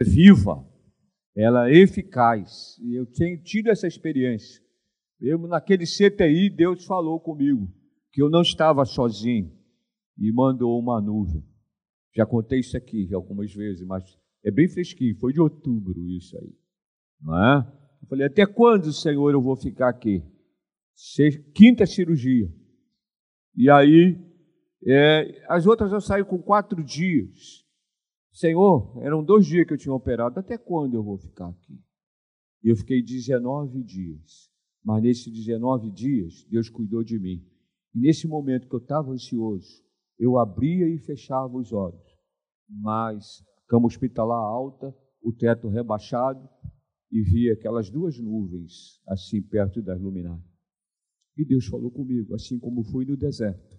viva, ela é eficaz. E eu tenho tido essa experiência. Eu, naquele CTI, Deus falou comigo que eu não estava sozinho e mandou uma nuvem. Já contei isso aqui algumas vezes, mas é bem fresquinho, foi de outubro isso aí. Não é? Eu falei, até quando, Senhor, eu vou ficar aqui? Quinta cirurgia. E aí, é, as outras eu saio com quatro dias. Senhor, eram dois dias que eu tinha operado, até quando eu vou ficar aqui? E eu fiquei 19 dias. Mas nesses 19 dias, Deus cuidou de mim. E nesse momento que eu estava ansioso, eu abria e fechava os olhos. Mas cama hospitalar alta, o teto rebaixado, e via aquelas duas nuvens assim perto das luminárias. E Deus falou comigo, assim como fui no deserto,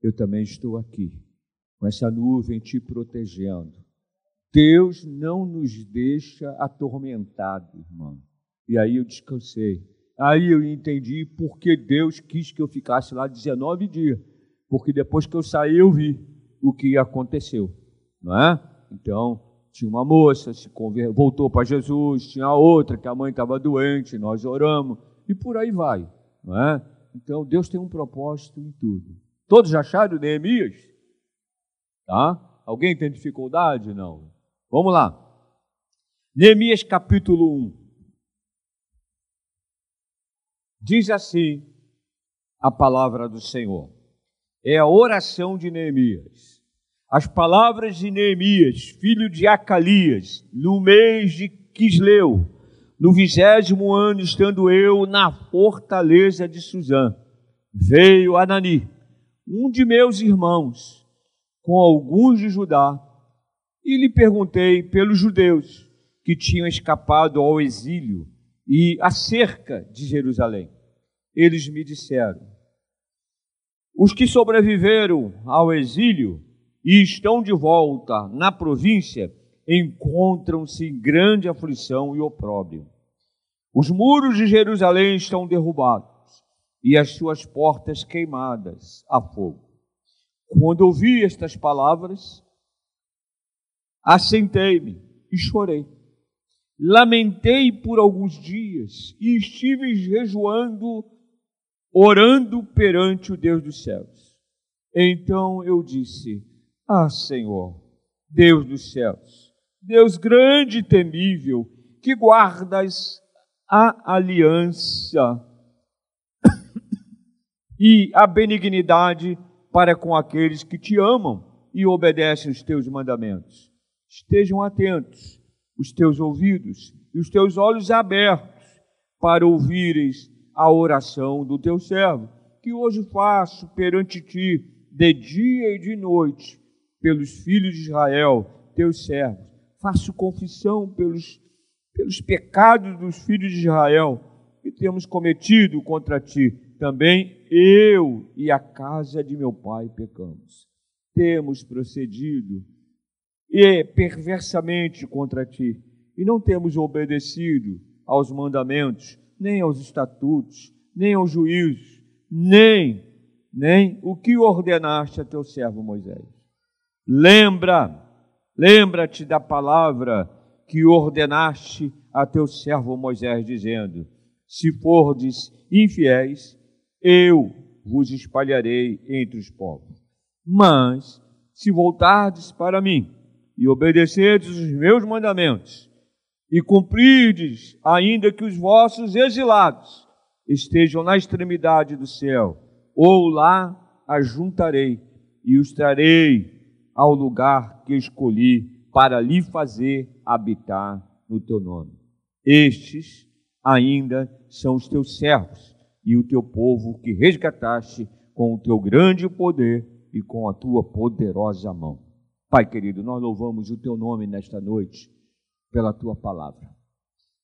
eu também estou aqui, com essa nuvem te protegendo. Deus não nos deixa atormentado, irmão. E aí eu descansei. Aí eu entendi porque Deus quis que eu ficasse lá 19 dias. Porque depois que eu saí, eu vi o que aconteceu. Não é? Então, tinha uma moça, se conver... voltou para Jesus, tinha outra que a mãe estava doente, nós oramos, e por aí vai. Não é? Então, Deus tem um propósito em tudo. Todos acharam Neemias? Tá? Alguém tem dificuldade? Não. Vamos lá. Neemias capítulo 1. Diz assim a palavra do Senhor. É a oração de Neemias. As palavras de Neemias, filho de Acalias, no mês de Quisleu, no vigésimo ano, estando eu na fortaleza de Suzã, veio Anani, um de meus irmãos, com alguns de Judá, e lhe perguntei pelos judeus que tinham escapado ao exílio e acerca de Jerusalém. Eles me disseram: os que sobreviveram ao exílio e estão de volta na província, encontram-se em grande aflição e opróbrio. Os muros de Jerusalém estão derrubados e as suas portas queimadas a fogo. Quando ouvi estas palavras, assentei-me e chorei. Lamentei por alguns dias e estive jejuando, orando perante o Deus dos céus. Então eu disse: ah, Senhor, Deus dos céus, Deus grande e temível, que guardas a aliança e a benignidade para com aqueles que te amam e obedecem os teus mandamentos. Estejam atentos os teus ouvidos e os teus olhos abertos para ouvires a oração do teu servo, que hoje faço perante ti de dia e de noite pelos filhos de Israel, teus servos. Faço confissão pelos, pelos pecados dos filhos de Israel que temos cometido contra ti. Também eu e a casa de meu pai pecamos. Temos procedido e perversamente contra ti e não temos obedecido aos mandamentos, nem aos estatutos, nem aos juízos, nem nem o que ordenaste a teu servo Moisés. Lembra, lembra-te da palavra que ordenaste a teu servo Moisés, dizendo: Se fordes infiéis, eu vos espalharei entre os povos. Mas, se voltardes para mim e obedecerdes os meus mandamentos, e cumprirdes, ainda que os vossos exilados estejam na extremidade do céu, ou lá ajuntarei e os trarei ao lugar que escolhi para lhe fazer habitar no teu nome. Estes ainda são os teus servos e o teu povo que resgataste com o teu grande poder e com a tua poderosa mão. Pai querido, nós louvamos o teu nome nesta noite pela tua palavra.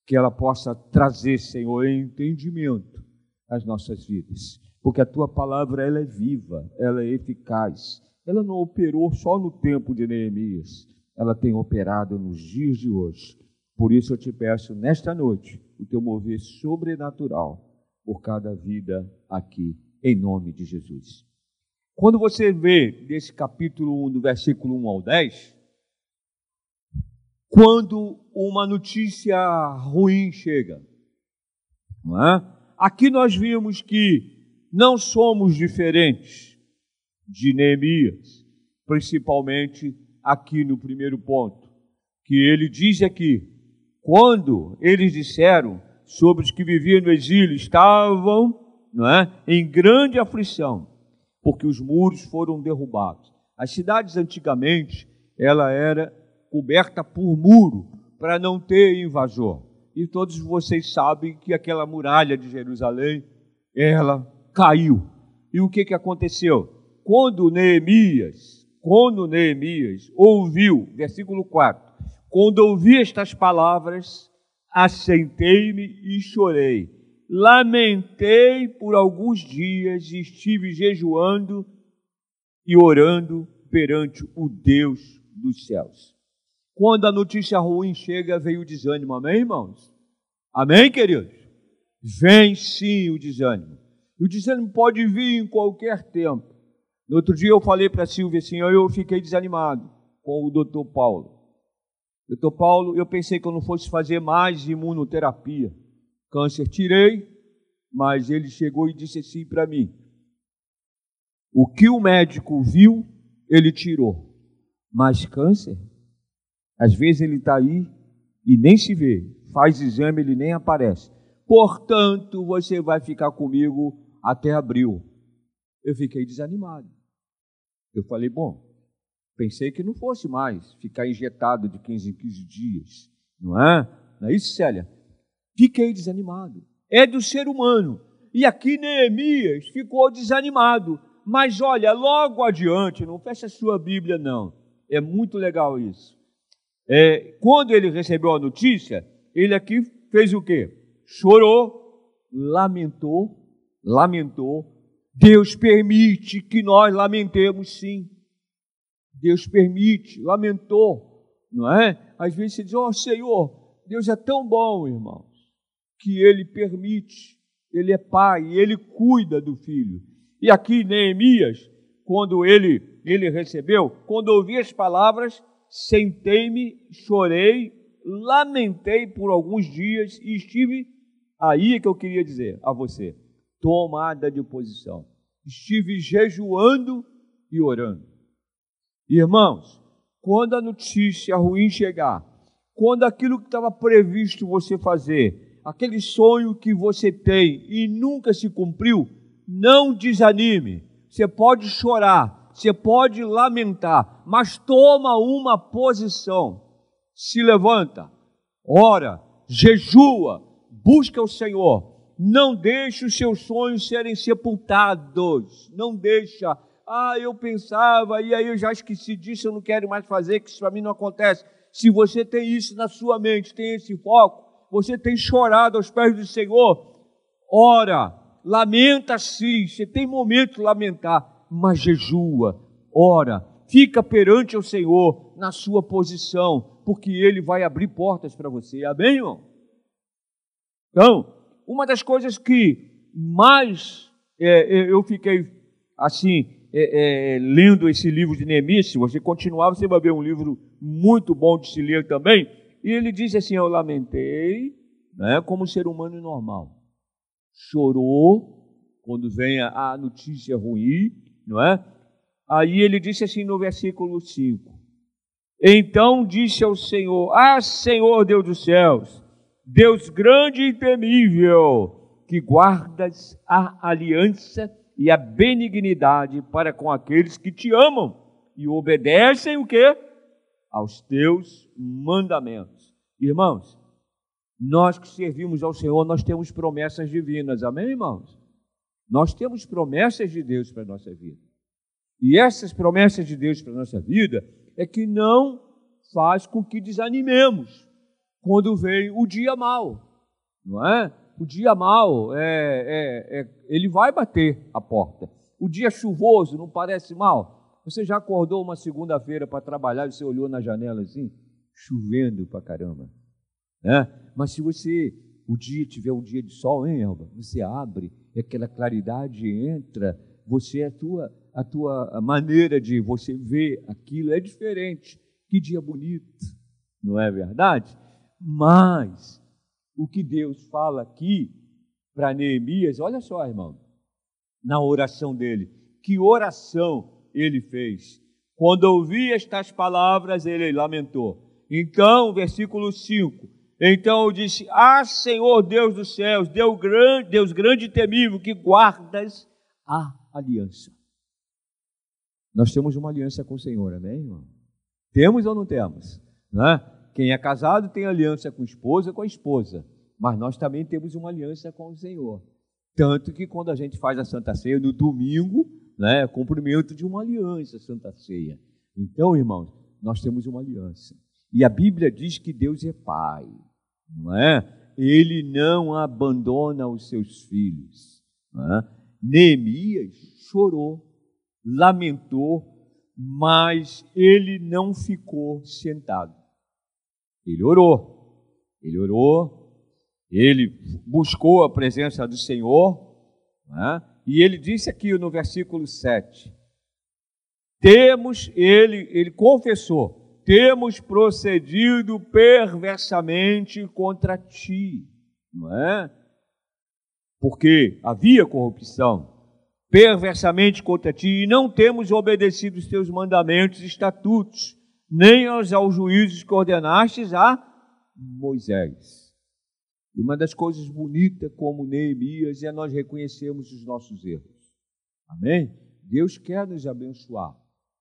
Que ela possa trazer, Senhor, entendimento às nossas vidas, porque a tua palavra ela é viva, ela é eficaz, ela não operou só no tempo de Neemias, ela tem operado nos dias de hoje. Por isso eu te peço nesta noite o teu mover sobrenatural por cada vida aqui, em nome de Jesus. Quando você vê desse capítulo 1, do versículo 1 ao 10, quando uma notícia ruim chega. Não é? Aqui nós vimos que não somos diferentes de Neemias, principalmente aqui no primeiro ponto, que ele diz aqui: quando eles disseram sobre os que viviam no exílio estavam não é, em grande aflição, porque os muros foram derrubados. As cidades antigamente, ela era coberta por muro para não ter invasor. E todos vocês sabem que aquela muralha de Jerusalém, ela caiu. E o que, que aconteceu? Quando Neemias, quando Neemias ouviu, versículo 4, quando ouvi estas palavras, assentei-me e chorei. Lamentei por alguns dias e estive jejuando e orando perante o Deus dos céus. Quando a notícia ruim chega, vem o desânimo. Amém, irmãos? Amém, queridos? Vem sim o desânimo. E o desânimo pode vir em qualquer tempo. No outro dia eu falei para a Silvia assim, eu fiquei desanimado com o doutor Paulo. Doutor Paulo, eu pensei que eu não fosse fazer mais imunoterapia. Câncer tirei, mas ele chegou e disse assim para mim: o que o médico viu, ele tirou. Mas câncer, às vezes ele está aí e nem se vê, faz exame, ele nem aparece. Portanto, você vai ficar comigo até abril. Eu fiquei desanimado. Eu falei, bom, pensei que não fosse mais ficar injetado de 15 em 15 dias, não é? Não é isso, Célia? Fiquei desanimado. É do ser humano. E aqui Neemias ficou desanimado. Mas olha, logo adiante, não fecha a sua Bíblia, não. É muito legal isso. É, quando ele recebeu a notícia, ele aqui fez o quê? Chorou, lamentou, lamentou. Deus permite que nós lamentemos sim. Deus permite, lamentou, não é? Às vezes você diz, ó oh, Senhor, Deus é tão bom, irmãos, que Ele permite, Ele é Pai, Ele cuida do filho. E aqui Neemias, quando ele, ele recebeu, quando ouvi as palavras, sentei-me, chorei, lamentei por alguns dias e estive aí é que eu queria dizer a você, tomada de posição. Estive jejuando e orando. Irmãos, quando a notícia ruim chegar, quando aquilo que estava previsto você fazer, aquele sonho que você tem e nunca se cumpriu, não desanime. Você pode chorar, você pode lamentar, mas toma uma posição. Se levanta, ora, jejua, busca o Senhor. Não deixe os seus sonhos serem sepultados. Não deixa. Ah, eu pensava e aí eu já esqueci disso, eu não quero mais fazer, que isso para mim não acontece. Se você tem isso na sua mente, tem esse foco, você tem chorado aos pés do Senhor, ora, lamenta sim, você tem momento de lamentar, mas jejua, ora, fica perante o Senhor na sua posição, porque Ele vai abrir portas para você. Amém, irmão? Então, uma das coisas que mais é, é eu fiquei assim, é, é, lendo esse livro de Neemias, se você continuar, você vai ver um livro muito bom de se ler também. E ele diz assim: Eu lamentei, né, como ser humano normal. Chorou quando vem a notícia ruim, não é? Aí ele disse assim no versículo 5: Então disse ao Senhor: Ah, Senhor Deus dos céus, Deus grande e temível, que guardas a aliança e a benignidade para com aqueles que te amam e obedecem o que? Aos teus mandamentos. Irmãos, nós que servimos ao Senhor, nós temos promessas divinas, amém, irmãos? Nós temos promessas de Deus para a nossa vida. E essas promessas de Deus para a nossa vida é que não faz com que desanimemos quando vem o dia mal, não é? O dia mal, é, é, é, ele vai bater a porta. O dia chuvoso não parece mal? Você já acordou uma segunda-feira para trabalhar e você olhou na janela assim, chovendo para caramba, né? Mas se você o dia tiver um dia de sol, hein, Elba? Você abre, aquela claridade entra, você a tua a tua maneira de você ver aquilo é diferente. Que dia bonito, não é verdade? Mas o que Deus fala aqui para Neemias, olha só, irmão, na oração dele, que oração ele fez. Quando ouvi estas palavras, ele lamentou. Então, versículo 5: Então eu disse: Ah, Senhor Deus dos céus, Deus grande, Deus grande e temível, que guardas a aliança. Nós temos uma aliança com o Senhor, amém, irmão? Temos ou não temos? Né? Quem é casado tem aliança com a esposa, com a esposa. Mas nós também temos uma aliança com o Senhor. Tanto que quando a gente faz a Santa Ceia no domingo, né, cumprimento de uma aliança, Santa Ceia. Então, irmãos, nós temos uma aliança. E a Bíblia diz que Deus é Pai, não é? Ele não abandona os seus filhos. É? Neemias chorou, lamentou, mas ele não ficou sentado. Ele orou, ele orou, ele buscou a presença do Senhor, né? E ele disse aqui no versículo 7: temos, ele, ele confessou, temos procedido perversamente contra ti, não é? Porque havia corrupção, perversamente contra ti, e não temos obedecido os teus mandamentos e estatutos, nem aos, aos juízos que ordenastes a Moisés. E uma das coisas bonitas como Neemias é nós reconhecermos os nossos erros. Amém? Deus quer nos abençoar.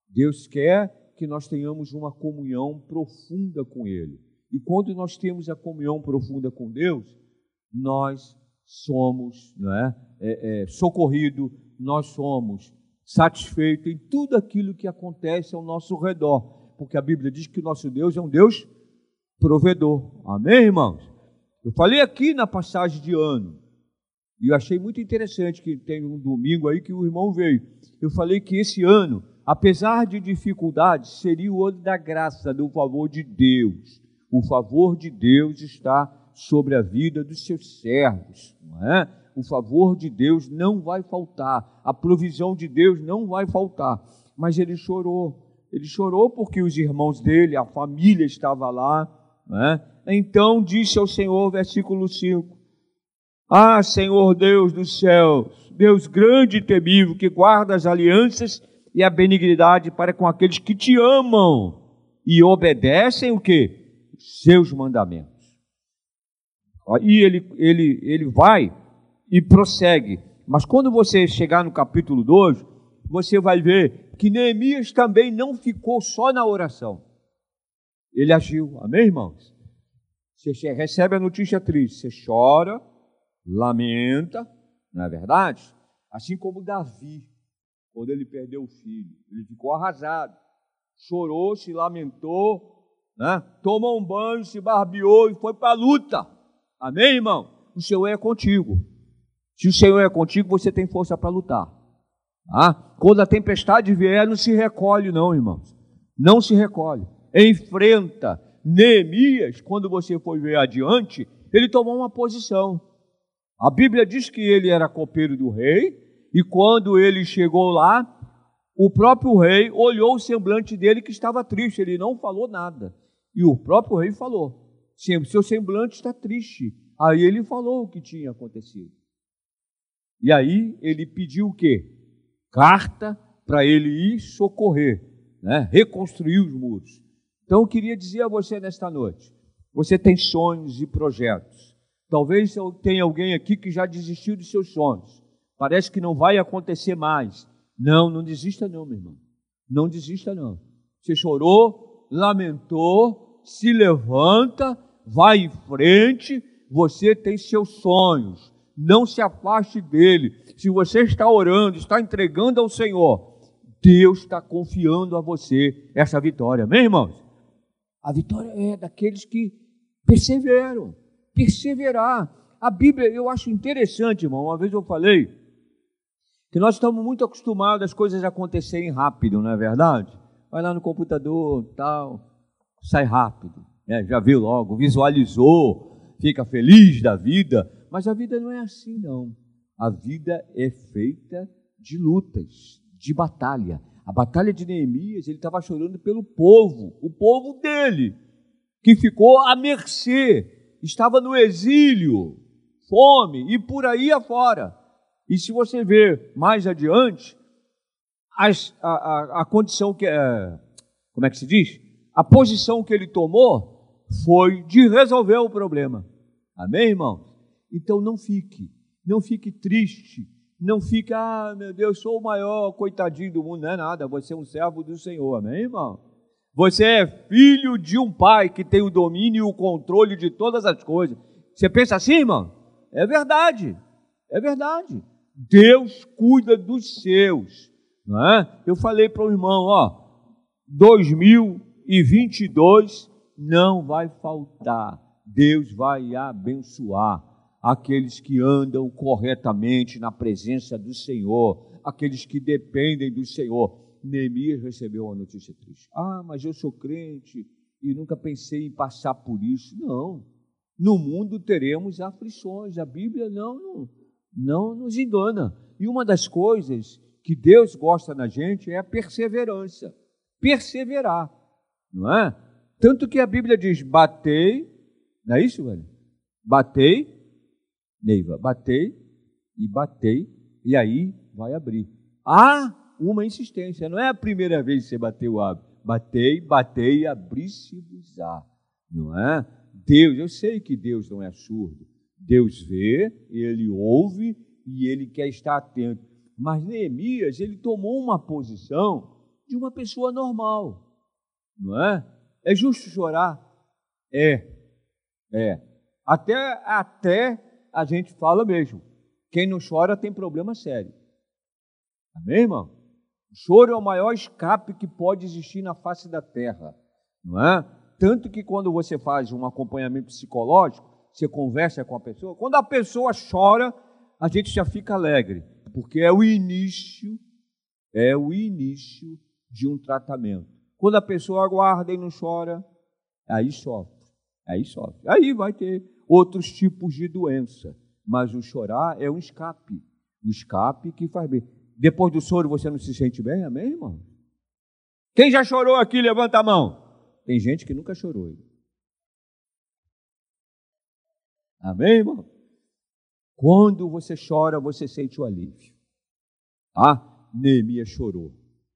Deus quer que nós tenhamos uma comunhão profunda com Ele. E quando nós temos a comunhão profunda com Deus, nós somos não é, é, é socorridos, nós somos satisfeitos em tudo aquilo que acontece ao nosso redor, porque a Bíblia diz que o nosso Deus é um Deus provedor. Amém, irmãos? Eu falei aqui na passagem de ano, e eu achei muito interessante que tem um domingo aí que o irmão veio. Eu falei que esse ano, apesar de dificuldades, seria o ano da graça, do favor de Deus. O favor de Deus está sobre a vida dos seus servos, não é? o favor de Deus não vai faltar, a provisão de Deus não vai faltar. Mas ele chorou, ele chorou porque os irmãos dele, a família estava lá. Né? Então disse ao Senhor, versículo 5: Ah, Senhor Deus dos céus, Deus grande e temível, que guarda as alianças e a benignidade para com aqueles que te amam e obedecem o que? Seus mandamentos. E ele, ele, ele vai e prossegue. Mas quando você chegar no capítulo 2, você vai ver que Neemias também não ficou só na oração. Ele agiu, amém, irmãos? Você recebe a notícia triste, você chora, lamenta, não é verdade? Assim como Davi, quando ele perdeu o filho, ele ficou arrasado, chorou, se lamentou, né? tomou um banho, se barbeou e foi para a luta. Amém, irmão? O Senhor é contigo. Se o Senhor é contigo, você tem força para lutar. Ah, quando a tempestade vier, não se recolhe, não, irmãos. Não se recolhe. Enfrenta. Neemias, quando você for ver adiante, ele tomou uma posição. A Bíblia diz que ele era copeiro do rei, e quando ele chegou lá, o próprio rei olhou o semblante dele que estava triste, ele não falou nada. E o próprio rei falou: seu semblante está triste. Aí ele falou o que tinha acontecido. E aí ele pediu o quê? Carta para ele ir socorrer, né? reconstruir os muros. Então eu queria dizer a você nesta noite: você tem sonhos e projetos. Talvez tenha alguém aqui que já desistiu dos seus sonhos. Parece que não vai acontecer mais. Não, não desista não, meu irmão. Não desista não. Você chorou, lamentou, se levanta, vai em frente, você tem seus sonhos não se afaste dele. Se você está orando, está entregando ao Senhor, Deus está confiando a você essa vitória, amém, irmãos? A vitória é daqueles que perseveram, perseverar. A Bíblia, eu acho interessante, irmão. Uma vez eu falei que nós estamos muito acostumados às coisas acontecerem rápido, não é verdade? Vai lá no computador, tal, sai rápido, né? já viu logo, visualizou, fica feliz da vida, mas a vida não é assim, não. A vida é feita de lutas, de batalha. A batalha de Neemias, ele estava chorando pelo povo, o povo dele, que ficou à mercê, estava no exílio, fome e por aí afora. E se você ver mais adiante, as, a, a, a, condição que é, como é que se diz? A posição que ele tomou foi de resolver o problema. Amém, irmão? Então não fique, não fique triste, não fique, ah, meu Deus, sou o maior coitadinho do mundo, não é nada, você é um servo do Senhor, amém, irmão? Você é filho de um pai que tem o domínio e o controle de todas as coisas. Você pensa assim, irmão? É verdade, é verdade. Deus cuida dos seus. Não é? Eu falei para o irmão, ó, 2022 não vai faltar. Deus vai abençoar aqueles que andam corretamente na presença do Senhor, aqueles que dependem do Senhor. Neemias recebeu uma notícia triste. Ah, mas eu sou crente e nunca pensei em passar por isso. Não. No mundo teremos aflições. A Bíblia não, não, não nos engana. E uma das coisas que Deus gosta na gente é a perseverança. Perseverar, não é? Tanto que a Bíblia diz: batei, não é isso, velho? Batei, Neiva, batei e batei, e aí vai abrir. Há uma insistência, não é a primeira vez que você bateu abre. Batei, batei e abri-se-vos-á, não é? Deus, eu sei que Deus não é surdo. Deus vê, ele ouve e ele quer estar atento. Mas Neemias, ele tomou uma posição de uma pessoa normal, não é? É justo chorar? É, é. Até, até a gente fala mesmo. Quem não chora tem problema sério. Amém, irmão? O choro é o maior escape que pode existir na face da terra, não é? Tanto que quando você faz um acompanhamento psicológico, você conversa com a pessoa, quando a pessoa chora, a gente já fica alegre porque é o início, é o início de um tratamento. Quando a pessoa aguarda e não chora, aí sofre, aí sofre. Aí vai ter outros tipos de doença, mas o chorar é um escape, um escape que faz bem. Depois do soro você não se sente bem, amém, irmão? Quem já chorou aqui, levanta a mão. Tem gente que nunca chorou. Amém, irmão? Quando você chora, você sente o alívio. Ah, Neemias chorou,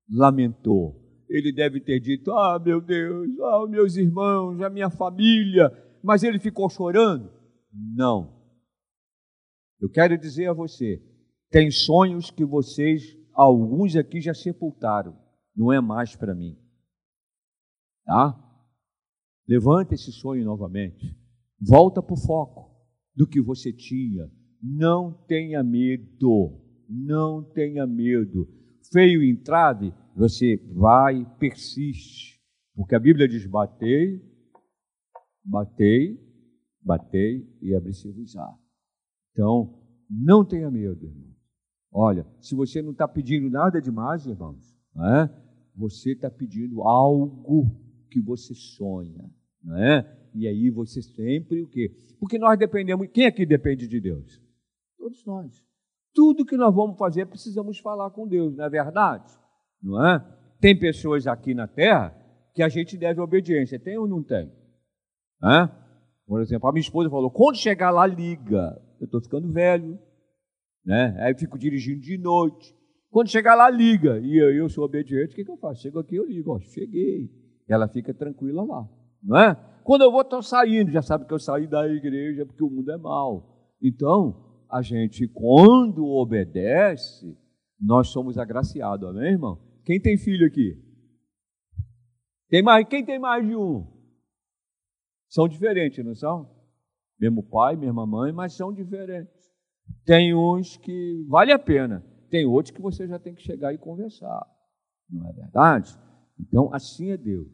lamentou. Ele deve ter dito: Ah, meu Deus, ah, meus irmãos, a minha família. Mas ele ficou chorando? Não. Eu quero dizer a você: tem sonhos que vocês, alguns aqui já sepultaram. Não é mais para mim. Tá? Levanta esse sonho novamente. Volta para o foco do que você tinha, não tenha medo, não tenha medo. Feio entrave, você vai, persiste. Porque a Bíblia diz: batei, batei, batei e abri-se-vos-á. Então, não tenha medo, irmão. Olha, se você não está pedindo nada demais, irmãos, é? você está pedindo algo que você sonha, não é? E aí você sempre o quê? Porque nós dependemos. Quem aqui depende de Deus? Todos nós. Tudo que nós vamos fazer precisamos falar com Deus, não é verdade? Não é? Tem pessoas aqui na terra que a gente deve obediência, tem ou não tem? É? Por exemplo, a minha esposa falou: quando chegar lá, liga. Eu estou ficando velho, né? Aí eu fico dirigindo de noite. Quando chegar lá, liga. E eu, eu sou obediente, o que, que eu faço? Chego aqui, eu ligo, ó, cheguei. Ela fica tranquila lá, não é? Quando eu vou, estou saindo, já sabe que eu saí da igreja porque o mundo é mau. Então, a gente, quando obedece, nós somos agraciados, amém, irmão? Quem tem filho aqui? Tem mais, quem tem mais de um? São diferentes, não são? Mesmo pai, mesma mãe, mas são diferentes. Tem uns que vale a pena, tem outros que você já tem que chegar e conversar. Não é verdade? Então, assim é Deus.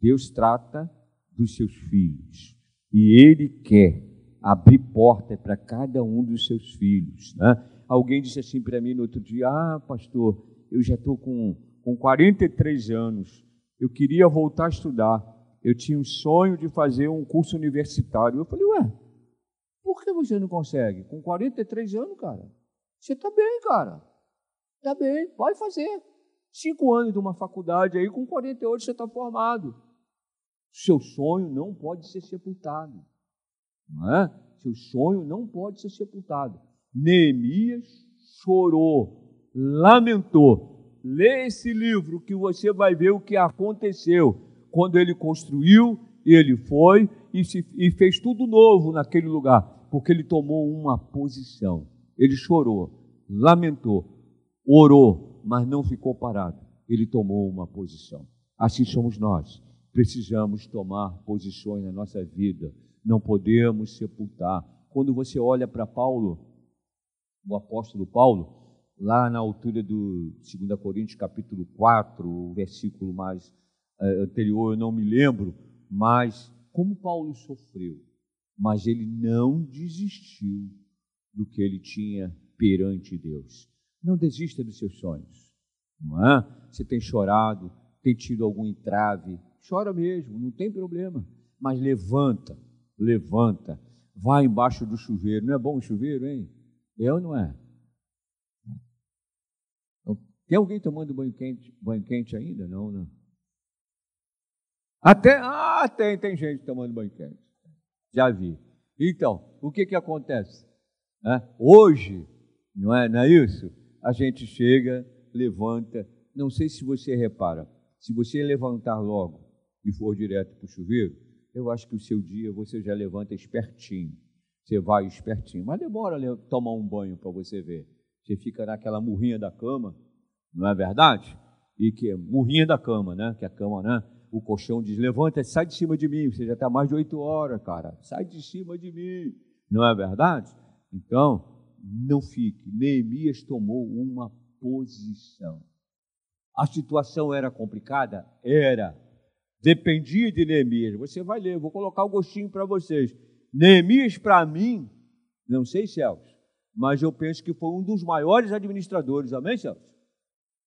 Deus trata dos seus filhos. E Ele quer abrir porta para cada um dos seus filhos. Né? Alguém disse assim para mim no outro dia: Ah, pastor, eu já estou com, com 43 anos, eu queria voltar a estudar. Eu tinha um sonho de fazer um curso universitário. Eu falei: Ué, por que você não consegue? Com 43 anos, cara, você está bem, cara. Está bem, pode fazer. Cinco anos de uma faculdade aí, com 48 você está formado. Seu sonho não pode ser sepultado. Não é? Seu sonho não pode ser sepultado. Neemias chorou, lamentou. Lê esse livro que você vai ver o que aconteceu quando ele construiu, ele foi e, se, e fez tudo novo naquele lugar, porque ele tomou uma posição. Ele chorou, lamentou, orou, mas não ficou parado. Ele tomou uma posição. Assim somos nós. Precisamos tomar posições na nossa vida. Não podemos sepultar. Quando você olha para Paulo, o apóstolo Paulo, lá na altura do 2 Coríntios capítulo 4, o versículo mais anterior, eu não me lembro, mas como Paulo sofreu, mas ele não desistiu do que ele tinha perante Deus. Não desista dos seus sonhos. Não é? Você tem chorado, tem tido algum entrave, chora mesmo, não tem problema. Mas levanta, levanta, vai embaixo do chuveiro. Não é bom o chuveiro, hein? É ou não é? Tem alguém tomando banho quente, banho quente ainda? Não, não. Até, ah, tem, tem gente tomando banho quente. Já vi. Então, o que que acontece? É, hoje, não é, não é isso? a gente chega, levanta. Não sei se você repara, se você levantar logo e for direto para o chuveiro, eu acho que o seu dia você já levanta espertinho. Você vai espertinho, mas demora tomar um banho para você ver. Você fica naquela murrinha da cama, não é verdade? E que murrinha da cama, né? Que a cama, né? O colchão diz: levanta, sai de cima de mim. Você já está mais de oito horas, cara. Sai de cima de mim. Não é verdade? Então, não fique. Neemias tomou uma posição. A situação era complicada? Era. Dependia de Neemias. Você vai ler, vou colocar o gostinho para vocês. Neemias, para mim, não sei, Celso, mas eu penso que foi um dos maiores administradores. Amém, Celso?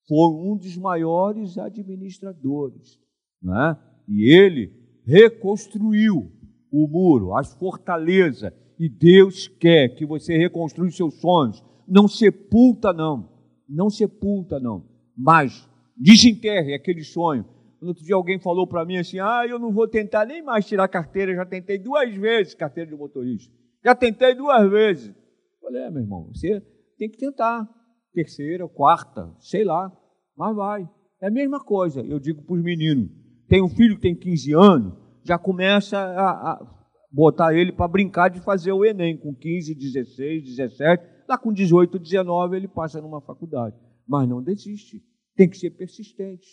Foi um dos maiores administradores. Né? E ele reconstruiu o muro, as fortalezas e Deus quer que você reconstrua os seus sonhos. Não sepulta, não. Não sepulta, não. Mas desenterre aquele sonho. Outro dia alguém falou para mim assim: ah, eu não vou tentar nem mais tirar carteira, já tentei duas vezes carteira de motorista. Já tentei duas vezes. Eu falei, é, meu irmão, você tem que tentar. Terceira, quarta, sei lá, mas vai. É a mesma coisa, eu digo para os meninos. Tem um filho que tem 15 anos, já começa a, a botar ele para brincar de fazer o Enem com 15, 16, 17, lá com 18, 19 ele passa numa faculdade. Mas não desiste, tem que ser persistente.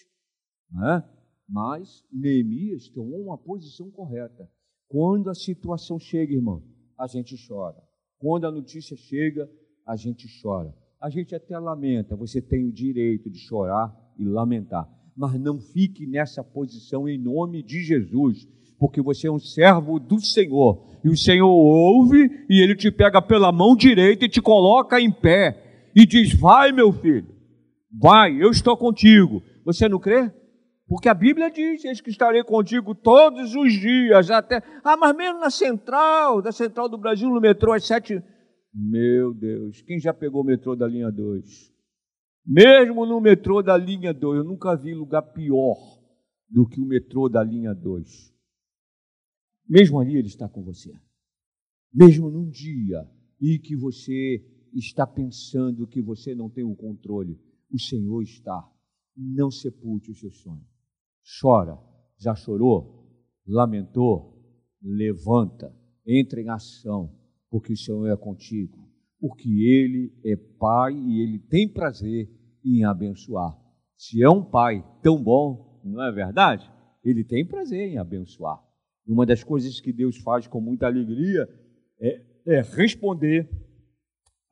Né? Mas Neemias tomou uma posição correta. Quando a situação chega, irmão, a gente chora. Quando a notícia chega, a gente chora. A gente até lamenta, você tem o direito de chorar e lamentar. Mas não fique nessa posição em nome de Jesus porque você é um servo do Senhor. E o Senhor ouve e ele te pega pela mão direita e te coloca em pé e diz: Vai, meu filho, vai, eu estou contigo. Você não crê? Porque a Bíblia diz: Eis que estarei contigo todos os dias, até. Ah, mas mesmo na central, da central do Brasil, no metrô, às sete. Meu Deus, quem já pegou o metrô da linha 2? Mesmo no metrô da linha 2, eu nunca vi lugar pior do que o metrô da linha 2. Mesmo ali Ele está com você. Mesmo num dia em que você está pensando que você não tem o controle, o Senhor está. Não sepulte o seu sonho. Chora. Já chorou? Lamentou? Levanta. Entra em ação, porque o Senhor é contigo. Porque Ele é Pai e Ele tem prazer em abençoar. Se é um Pai tão bom, não é verdade? Ele tem prazer em abençoar. Uma das coisas que Deus faz com muita alegria é, é responder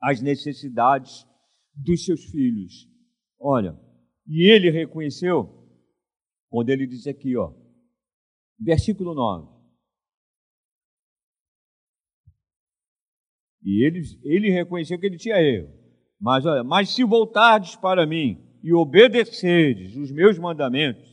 às necessidades dos seus filhos. Olha, e ele reconheceu, quando ele diz aqui, ó, versículo 9. E ele, ele reconheceu que ele tinha erro. Mas olha, mas se voltardes para mim e obedecerdes os meus mandamentos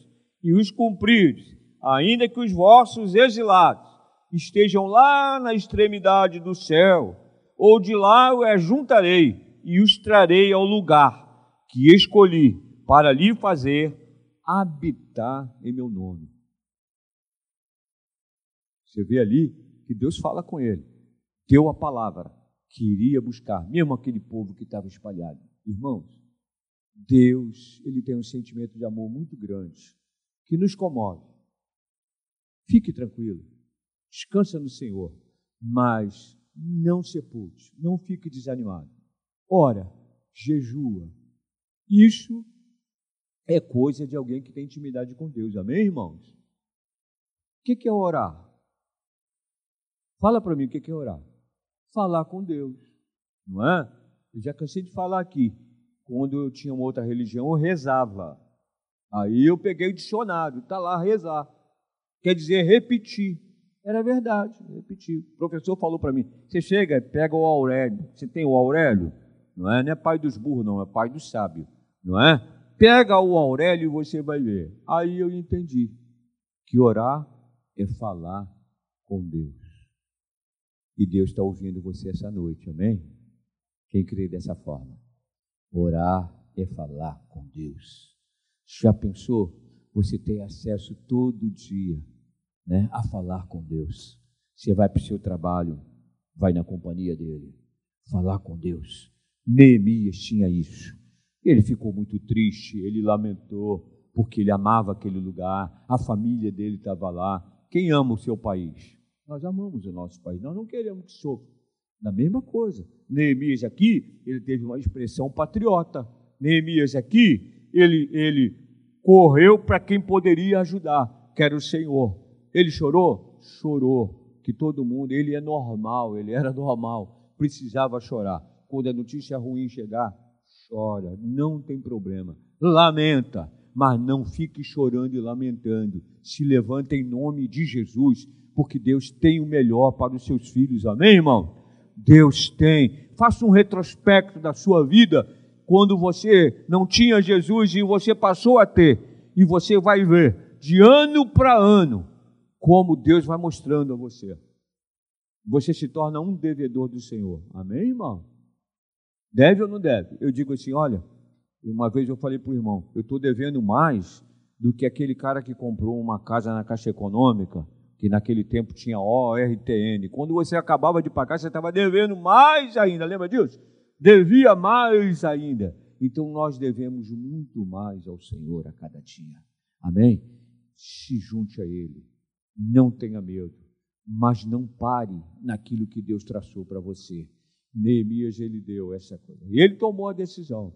e os cumprides, ainda que os vossos exilados estejam lá na extremidade do céu, ou de lá eu juntarei e os trarei ao lugar que escolhi para lhe fazer habitar em meu nome. Você vê ali que Deus fala com ele, deu a palavra, que iria buscar, mesmo aquele povo que estava espalhado. Irmãos, Deus, ele tem um sentimento de amor muito grande, que nos comove. Fique tranquilo, descansa no Senhor, mas não sepulte, não fique desanimado. Ora, jejua. Isso é coisa de alguém que tem intimidade com Deus, amém, irmãos? O que é orar? Fala para mim o que é orar. Falar com Deus, não é? Eu já cansei de falar aqui. Quando eu tinha uma outra religião, eu rezava. Aí eu peguei o dicionário, está lá rezar. Quer dizer repetir. Era verdade, repetir. O professor falou para mim: você chega, pega o Aurélio. Você tem o Aurélio? Não é? Não é pai dos burros, não, é pai do sábio. Não é? Pega o Aurélio e você vai ver. Aí eu entendi que orar é falar com Deus. E Deus está ouvindo você essa noite, amém? Quem crê dessa forma? Orar é falar com Deus. Já pensou? Você tem acesso todo dia né, a falar com Deus. Você vai para o seu trabalho, vai na companhia dele, falar com Deus. Neemias tinha isso. Ele ficou muito triste, ele lamentou, porque ele amava aquele lugar, a família dele estava lá. Quem ama o seu país? Nós amamos o nosso país, nós não queremos que sofra. Na mesma coisa. Neemias aqui, ele teve uma expressão patriota. Neemias aqui, ele, ele correu para quem poderia ajudar, que era o Senhor. Ele chorou? Chorou. Que todo mundo, ele é normal, ele era normal, precisava chorar. Quando a notícia ruim chegar, chora, não tem problema. Lamenta, mas não fique chorando e lamentando. Se levanta em nome de Jesus, porque Deus tem o melhor para os seus filhos. Amém, irmão? Deus tem. Faça um retrospecto da sua vida quando você não tinha Jesus e você passou a ter. E você vai ver, de ano para ano, como Deus vai mostrando a você. Você se torna um devedor do Senhor. Amém, irmão? Deve ou não deve? Eu digo assim: olha, uma vez eu falei para o irmão, eu estou devendo mais do que aquele cara que comprou uma casa na Caixa Econômica, que naquele tempo tinha ORTN. Quando você acabava de pagar, você estava devendo mais ainda, lembra disso? Devia mais ainda. Então nós devemos muito mais ao Senhor a cada dia. Amém? Se junte a Ele. Não tenha medo, mas não pare naquilo que Deus traçou para você. Neemias ele deu essa coisa. Ele tomou a decisão.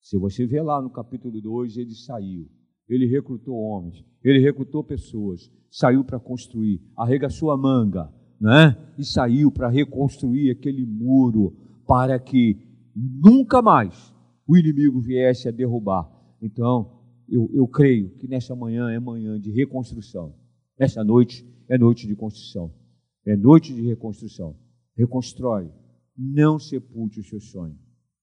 Se você vê lá no capítulo 2, ele saiu. Ele recrutou homens, ele recrutou pessoas, saiu para construir, arregaçou a manga, né? E saiu para reconstruir aquele muro para que nunca mais o inimigo viesse a derrubar. Então, eu, eu creio que nessa manhã é manhã de reconstrução. Essa noite é noite de construção. É noite de reconstrução. Reconstrói não sepulte o seu sonho.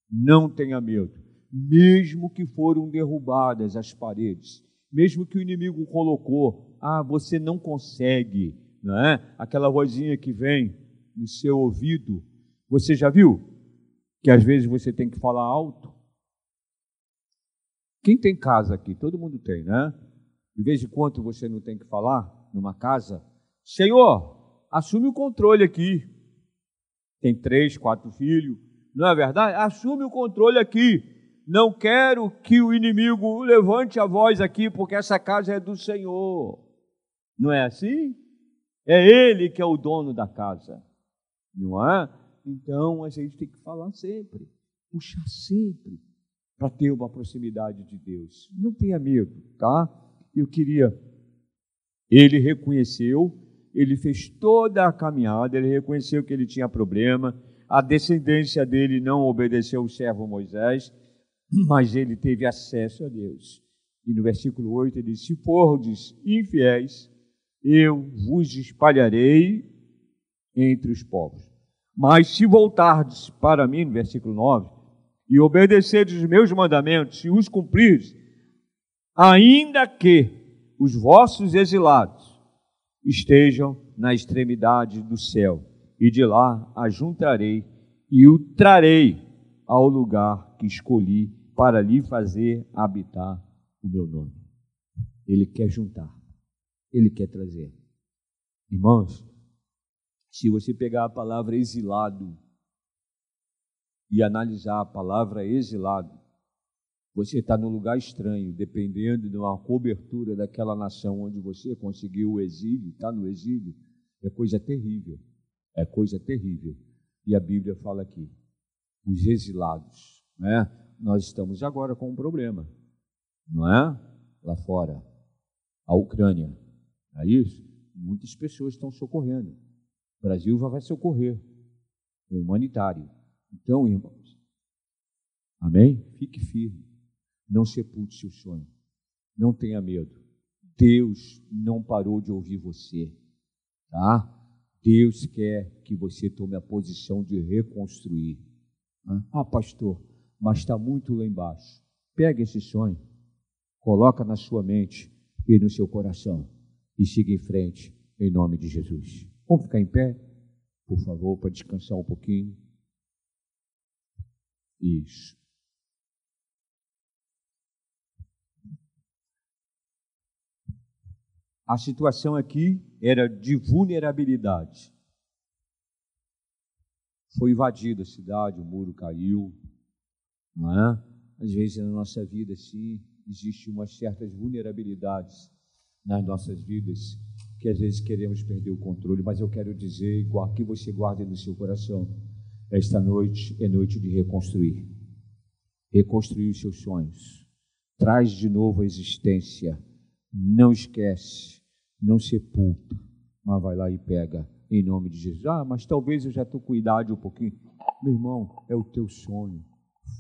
Não tenha medo. Mesmo que foram derrubadas as paredes, mesmo que o inimigo colocou, ah, você não consegue, não é? Aquela vozinha que vem no seu ouvido. Você já viu que às vezes você tem que falar alto? Quem tem casa aqui? Todo mundo tem, né? De vez em quando você não tem que falar numa casa. Senhor, assume o controle aqui tem três, quatro filhos, não é verdade? Assume o controle aqui. Não quero que o inimigo levante a voz aqui, porque essa casa é do Senhor. Não é assim? É Ele que é o dono da casa, não é? Então a gente tem que falar sempre, puxar sempre para ter uma proximidade de Deus. Não tenha medo, tá? Eu queria. Ele reconheceu ele fez toda a caminhada, ele reconheceu que ele tinha problema, a descendência dele não obedeceu o servo Moisés, mas ele teve acesso a Deus. E no versículo 8 ele diz: Se fordes infiéis, eu vos espalharei entre os povos. Mas se voltardes para mim, no versículo 9, e obedecerdes os meus mandamentos e os cumprirdes, ainda que os vossos exilados estejam na extremidade do céu, e de lá ajuntarei e o trarei ao lugar que escolhi para lhe fazer habitar o meu nome. Ele quer juntar, ele quer trazer. Irmãos, se você pegar a palavra exilado e analisar a palavra exilado, você está num lugar estranho, dependendo de uma cobertura daquela nação onde você conseguiu o exílio, está no exílio, é coisa terrível. É coisa terrível. E a Bíblia fala aqui: os exilados, né? Nós estamos agora com um problema, não é? Lá fora, a Ucrânia, é isso? Muitas pessoas estão socorrendo. O Brasil vai socorrer, o humanitário. Então, irmãos, amém? Fique firme. Não sepulte seu sonho. Não tenha medo. Deus não parou de ouvir você, tá? Deus quer que você tome a posição de reconstruir. Ah, pastor, mas está muito lá embaixo. Pega esse sonho, coloca na sua mente e no seu coração e siga em frente em nome de Jesus. Vamos ficar em pé, por favor, para descansar um pouquinho. Isso. A situação aqui era de vulnerabilidade. Foi invadida a cidade, o muro caiu, não é? Às vezes na nossa vida, sim, existe umas certas vulnerabilidades nas nossas vidas que às vezes queremos perder o controle, mas eu quero dizer que você guarde no seu coração. Esta noite é noite de reconstruir. Reconstruir os seus sonhos. Traz de novo a existência não esquece, não sepulta, mas vai lá e pega em nome de Jesus. Ah, mas talvez eu já estou com idade um pouquinho. Meu irmão, é o teu sonho.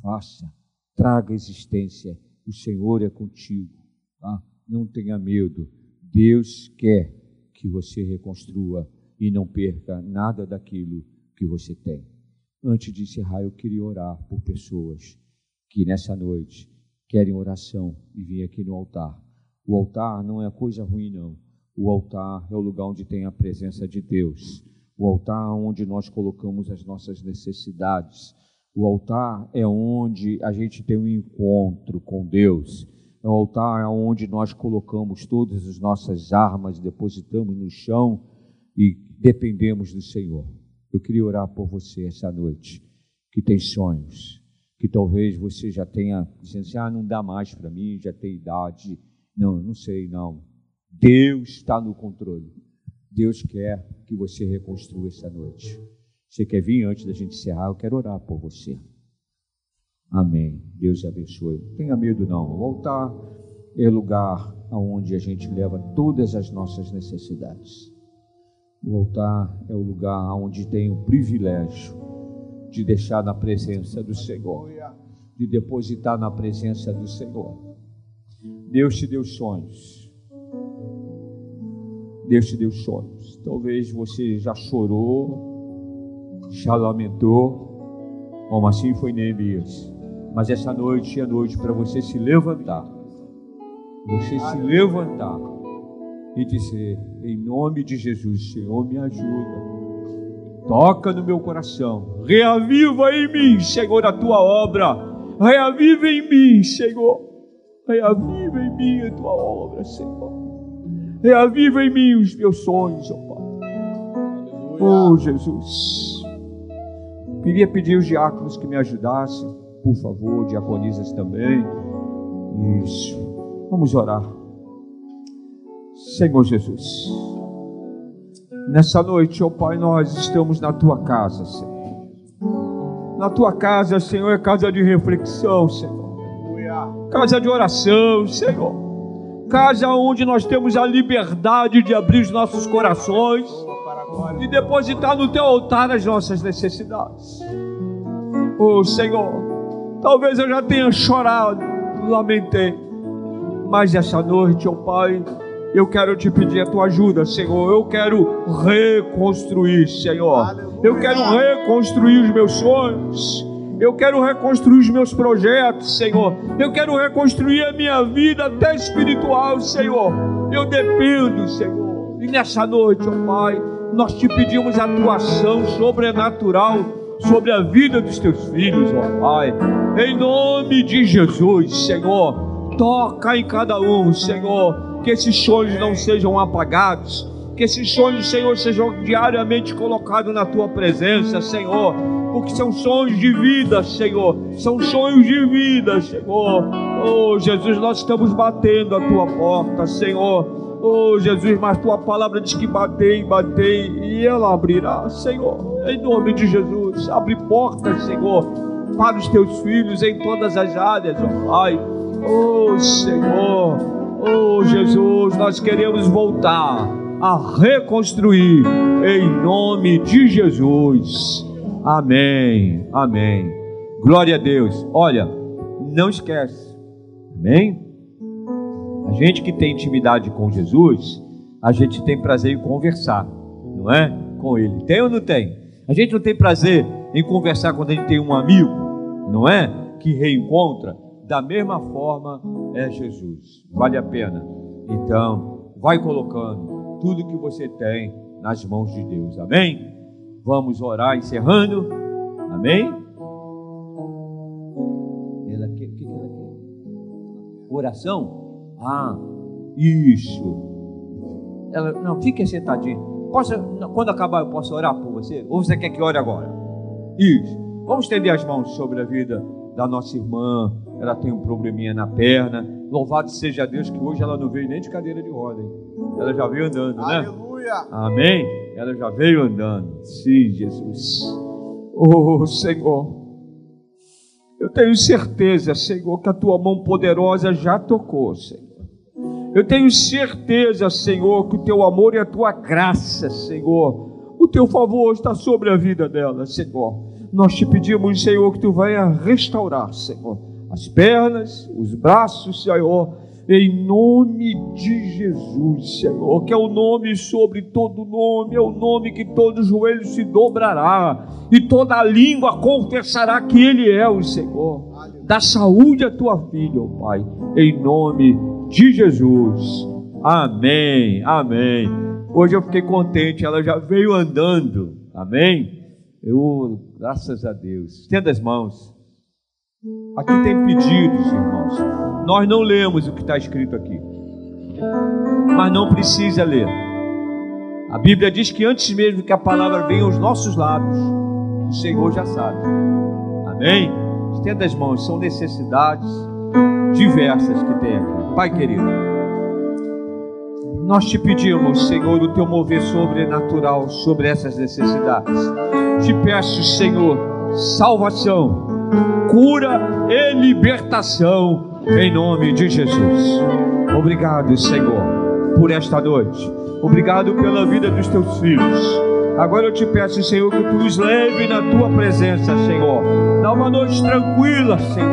Faça, traga existência. O Senhor é contigo. Tá? Não tenha medo. Deus quer que você reconstrua e não perca nada daquilo que você tem. Antes de encerrar, eu queria orar por pessoas que nessa noite querem oração e vir aqui no altar o altar não é coisa ruim, não. O altar é o lugar onde tem a presença de Deus. O altar é onde nós colocamos as nossas necessidades. O altar é onde a gente tem um encontro com Deus. É o altar onde nós colocamos todas as nossas armas, depositamos no chão e dependemos do Senhor. Eu queria orar por você essa noite, que tem sonhos, que talvez você já tenha dizendo assim, ah, não dá mais para mim, já tem idade não, não sei, não. Deus está no controle. Deus quer que você reconstrua essa noite. Você quer vir antes da gente encerrar? Eu quero orar por você. Amém. Deus te abençoe. Não tenha medo, não. O altar é lugar onde a gente leva todas as nossas necessidades. O altar é o lugar onde tem o privilégio de deixar na presença do Senhor, de depositar na presença do Senhor Deus te deu sonhos. Deus te deu sonhos. Talvez você já chorou, já lamentou, como assim foi Neemias. Mas essa noite é noite para você se levantar. Você se levantar e dizer: Em nome de Jesus, Senhor, me ajuda. Toca no meu coração. Reaviva em mim, Senhor, a tua obra. Reaviva em mim, Senhor Reaviva em mim a tua obra, Senhor. Reaviva em mim os meus sonhos, ó Pai. Oh, Jesus. Queria pedir os diáconos que me ajudassem, por favor, diaconisas também. Isso. Vamos orar. Senhor Jesus. Nessa noite, ó Pai, nós estamos na tua casa, Senhor. Na tua casa, Senhor, é casa de reflexão, Senhor casa de oração, Senhor. Casa onde nós temos a liberdade de abrir os nossos corações e depositar no teu altar as nossas necessidades. Oh, Senhor, talvez eu já tenha chorado, lamentei, mas essa noite, oh Pai, eu quero te pedir a tua ajuda, Senhor. Eu quero reconstruir, Senhor. Eu quero reconstruir os meus sonhos. Eu quero reconstruir os meus projetos, Senhor. Eu quero reconstruir a minha vida até espiritual, Senhor. Eu dependo, Senhor. E nessa noite, ó oh Pai, nós te pedimos a tua ação sobrenatural sobre a vida dos teus filhos, ó Pai. Em nome de Jesus, Senhor. Toca em cada um, Senhor. Que esses sonhos não sejam apagados Que esses sonhos, Senhor, sejam diariamente colocados na tua presença, Senhor. Porque são sonhos de vida, Senhor. São sonhos de vida, Senhor. Oh, Jesus, nós estamos batendo a tua porta, Senhor. Oh, Jesus, mas tua palavra diz que batei, batei e ela abrirá, Senhor. Em nome de Jesus, abre portas, Senhor, para os teus filhos em todas as áreas, ó Pai. Oh, Senhor. Oh, Jesus, nós queremos voltar a reconstruir em nome de Jesus. Amém. Amém. Glória a Deus. Olha, não esquece. Amém? A gente que tem intimidade com Jesus, a gente tem prazer em conversar, não é? Com Ele. Tem ou não tem? A gente não tem prazer em conversar quando a gente tem um amigo, não é? Que reencontra. Da mesma forma é Jesus. Vale a pena. Então, vai colocando tudo que você tem nas mãos de Deus. Amém? Vamos orar encerrando. Amém? Ela quer, que ela quer? Oração? Ah, isso. Ela, não, fique sentadinho. Posso, quando acabar, eu posso orar por você? Ou você quer que ore agora? Isso. Vamos estender as mãos sobre a vida da nossa irmã. Ela tem um probleminha na perna. Louvado seja Deus que hoje ela não veio nem de cadeira de roda. Ela já veio andando, né? Aleluia. Amém? Ela já veio andando. Sim, Jesus. Oh, Senhor. Eu tenho certeza, Senhor, que a tua mão poderosa já tocou, Senhor. Eu tenho certeza, Senhor, que o teu amor e a tua graça, Senhor, o teu favor está sobre a vida dela, Senhor. Nós te pedimos, Senhor, que tu venha restaurar, Senhor, as pernas, os braços, Senhor, em nome de Jesus, Senhor, que é o nome sobre todo nome, é o nome que todo joelho se dobrará e toda língua confessará que Ele é o Senhor. Dá saúde à tua filha, ó Pai, em nome de Jesus. Amém, amém. Hoje eu fiquei contente, ela já veio andando, amém. Eu, graças a Deus, estenda as mãos. Aqui tem pedidos, irmãos. Nós não lemos o que está escrito aqui, mas não precisa ler. A Bíblia diz que antes mesmo que a palavra venha aos nossos lábios, o Senhor já sabe. Amém? Estenda as mãos, são necessidades diversas que tem aqui. Pai querido, nós te pedimos, Senhor, o teu mover sobrenatural sobre essas necessidades. Te peço, Senhor, salvação, cura e libertação em nome de Jesus. Obrigado, Senhor, por esta noite. Obrigado pela vida dos teus filhos. Agora eu te peço, Senhor, que tu os leve na tua presença, Senhor. Dá uma noite tranquila, Senhor.